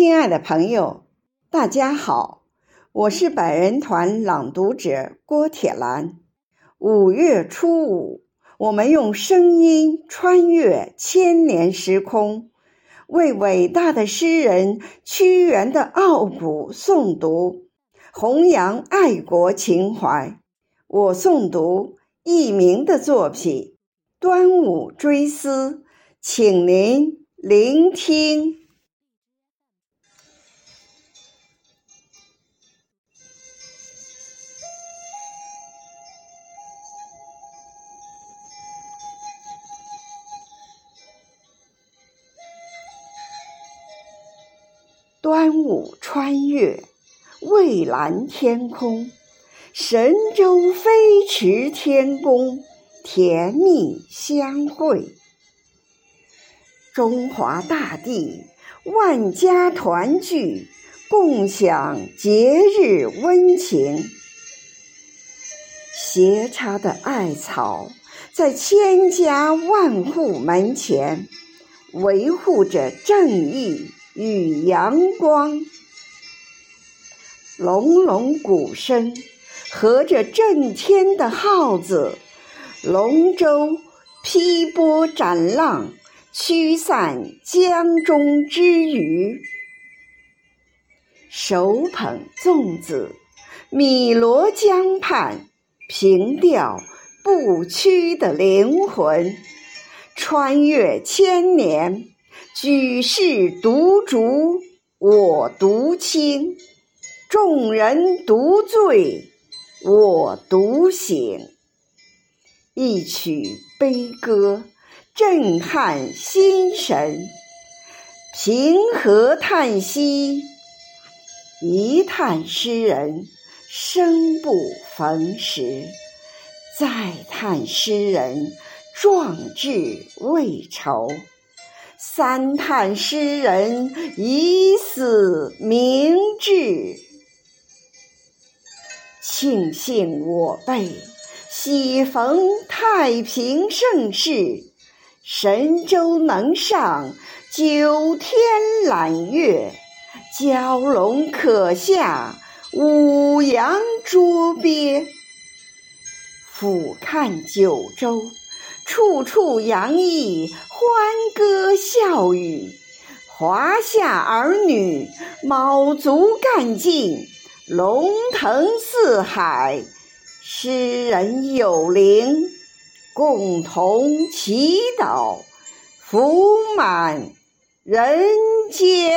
亲爱的朋友，大家好，我是百人团朗读者郭铁兰。五月初五，我们用声音穿越千年时空，为伟大的诗人屈原的傲骨诵读，弘扬爱国情怀。我诵读佚名的作品《端午追思》，请您聆听。端午穿越蔚蓝天空，神舟飞驰天宫，甜蜜相会。中华大地，万家团聚，共享节日温情。斜插的艾草，在千家万户门前，维护着正义。与阳光，隆隆鼓声，和着震天的号子，龙舟劈波斩浪，驱散江中之鱼。手捧粽子，汨罗江畔，凭吊不屈的灵魂，穿越千年。举世独烛，我独清；众人独醉，我独醒。一曲悲歌，震撼心神；平和叹息，一叹诗人生不逢时；再叹诗人壮志未酬。三叹诗人以死明志，庆幸我辈喜逢太平盛世，神州能上九天揽月，蛟龙可下五洋捉鳖，俯瞰九州。处处洋溢欢歌笑语，华夏儿女卯足干劲，龙腾四海，诗人有灵，共同祈祷，福满人间。